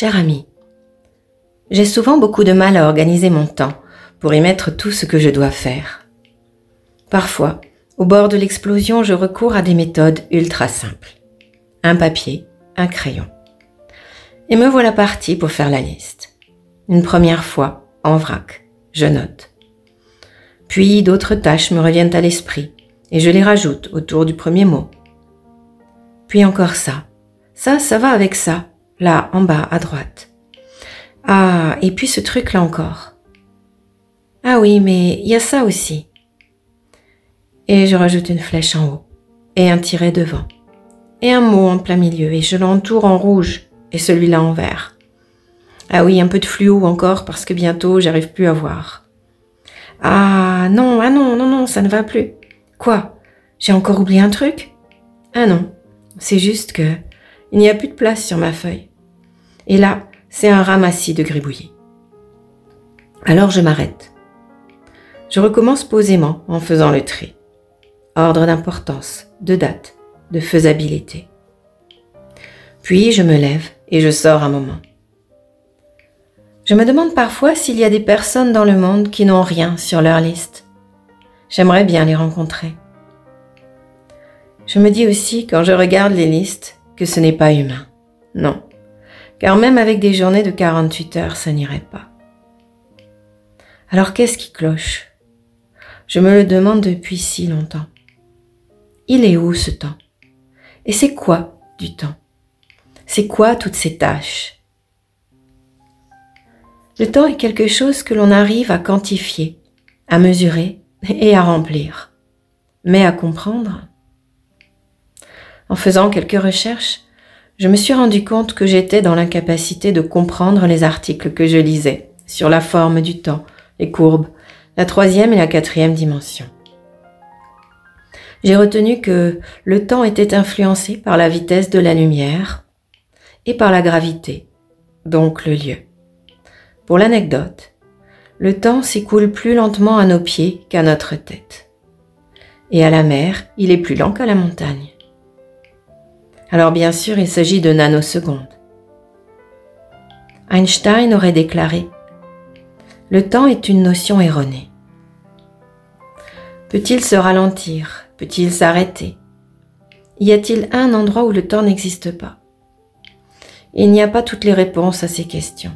Cher ami, j'ai souvent beaucoup de mal à organiser mon temps pour y mettre tout ce que je dois faire. Parfois, au bord de l'explosion, je recours à des méthodes ultra simples. Un papier, un crayon. Et me voilà parti pour faire la liste. Une première fois, en vrac, je note. Puis d'autres tâches me reviennent à l'esprit et je les rajoute autour du premier mot. Puis encore ça. Ça, ça va avec ça, là, en bas, à droite. Ah, et puis ce truc-là encore. Ah oui, mais il y a ça aussi. Et je rajoute une flèche en haut, et un tiret devant, et un mot en plein milieu, et je l'entoure en rouge, et celui-là en vert. Ah oui, un peu de fluo encore, parce que bientôt j'arrive plus à voir. Ah non, ah non, non, non, ça ne va plus. Quoi? J'ai encore oublié un truc? Ah non, c'est juste que il n'y a plus de place sur ma feuille. Et là, c'est un ramassis de gribouillis. Alors je m'arrête. Je recommence posément en faisant le tri. Ordre d'importance, de date, de faisabilité. Puis je me lève et je sors un moment. Je me demande parfois s'il y a des personnes dans le monde qui n'ont rien sur leur liste. J'aimerais bien les rencontrer. Je me dis aussi, quand je regarde les listes, que ce n'est pas humain. Non. Car même avec des journées de 48 heures, ça n'irait pas. Alors qu'est-ce qui cloche? Je me le demande depuis si longtemps. Il est où ce temps? Et c'est quoi du temps? C'est quoi toutes ces tâches? Le temps est quelque chose que l'on arrive à quantifier, à mesurer et à remplir. Mais à comprendre En faisant quelques recherches, je me suis rendu compte que j'étais dans l'incapacité de comprendre les articles que je lisais sur la forme du temps, les courbes, la troisième et la quatrième dimension. J'ai retenu que le temps était influencé par la vitesse de la lumière et par la gravité, donc le lieu. Pour l'anecdote, le temps s'écoule plus lentement à nos pieds qu'à notre tête. Et à la mer, il est plus lent qu'à la montagne. Alors bien sûr, il s'agit de nanosecondes. Einstein aurait déclaré Le temps est une notion erronée. Peut-il se ralentir? Peut-il s'arrêter? Y a-t-il un endroit où le temps n'existe pas Il n'y a pas toutes les réponses à ces questions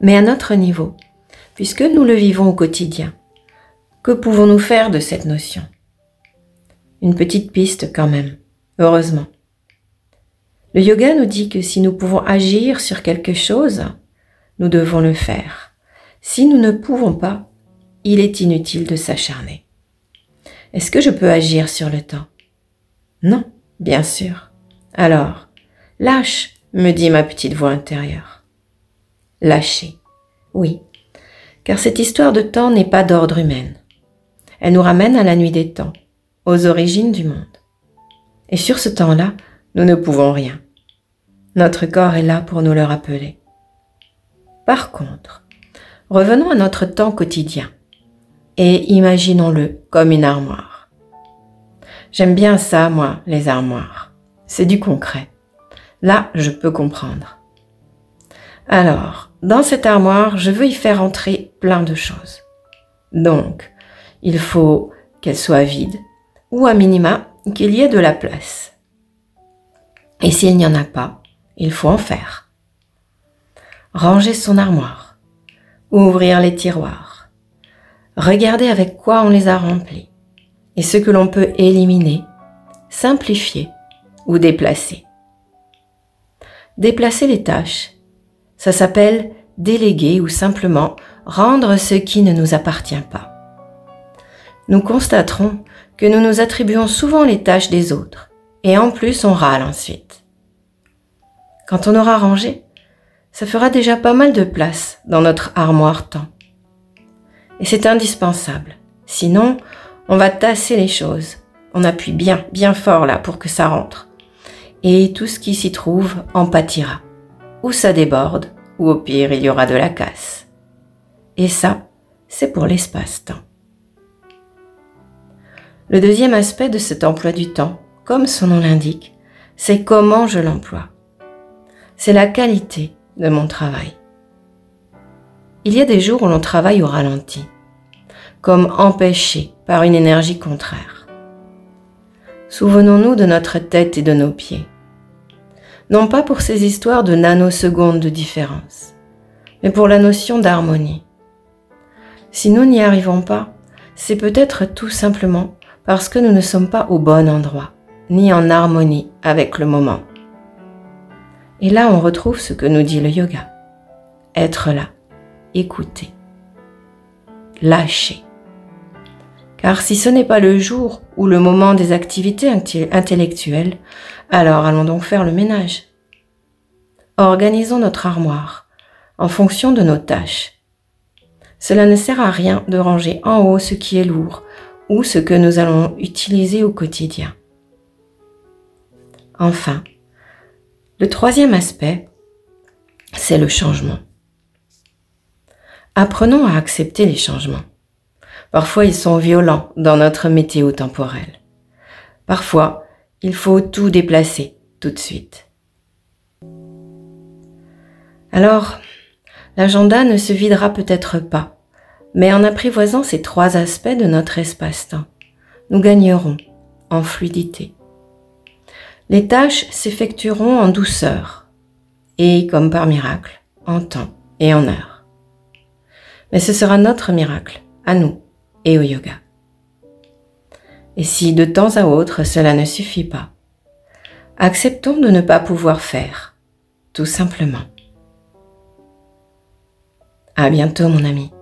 mais à notre niveau, puisque nous le vivons au quotidien. Que pouvons-nous faire de cette notion? Une petite piste quand même, heureusement. Le yoga nous dit que si nous pouvons agir sur quelque chose, nous devons le faire. Si nous ne pouvons pas, il est inutile de s'acharner. Est-ce que je peux agir sur le temps? Non, bien sûr. Alors, lâche, me dit ma petite voix intérieure lâcher. Oui, car cette histoire de temps n'est pas d'ordre humain. Elle nous ramène à la nuit des temps, aux origines du monde. Et sur ce temps-là, nous ne pouvons rien. Notre corps est là pour nous le rappeler. Par contre, revenons à notre temps quotidien et imaginons-le comme une armoire. J'aime bien ça, moi, les armoires. C'est du concret. Là, je peux comprendre. Alors, dans cette armoire, je veux y faire entrer plein de choses. Donc, il faut qu'elle soit vide, ou à minima qu'il y ait de la place. Et s'il n'y en a pas, il faut en faire. Ranger son armoire, ouvrir les tiroirs, regarder avec quoi on les a remplis, et ce que l'on peut éliminer, simplifier ou déplacer. Déplacer les tâches ça s'appelle déléguer ou simplement rendre ce qui ne nous appartient pas. Nous constaterons que nous nous attribuons souvent les tâches des autres et en plus on râle ensuite. Quand on aura rangé, ça fera déjà pas mal de place dans notre armoire temps. Et c'est indispensable. Sinon, on va tasser les choses. On appuie bien, bien fort là pour que ça rentre. Et tout ce qui s'y trouve en pâtira ou ça déborde, ou au pire il y aura de la casse. Et ça, c'est pour l'espace-temps. Le deuxième aspect de cet emploi du temps, comme son nom l'indique, c'est comment je l'emploie. c'est la qualité de mon travail. Il y a des jours où l'on travaille au ralenti, comme empêché par une énergie contraire. Souvenons-nous de notre tête et de nos pieds. Non pas pour ces histoires de nanosecondes de différence, mais pour la notion d'harmonie. Si nous n'y arrivons pas, c'est peut-être tout simplement parce que nous ne sommes pas au bon endroit, ni en harmonie avec le moment. Et là, on retrouve ce que nous dit le yoga. Être là, écouter, lâcher. Car si ce n'est pas le jour ou le moment des activités intellectuelles, alors allons donc faire le ménage. Organisons notre armoire en fonction de nos tâches. Cela ne sert à rien de ranger en haut ce qui est lourd ou ce que nous allons utiliser au quotidien. Enfin, le troisième aspect, c'est le changement. Apprenons à accepter les changements. Parfois, ils sont violents dans notre météo temporelle. Parfois, il faut tout déplacer tout de suite. Alors, l'agenda ne se videra peut-être pas, mais en apprivoisant ces trois aspects de notre espace-temps, nous gagnerons en fluidité. Les tâches s'effectueront en douceur et, comme par miracle, en temps et en heure mais ce sera notre miracle, à nous et au yoga. Et si de temps à autre cela ne suffit pas, acceptons de ne pas pouvoir faire, tout simplement. À bientôt mon ami.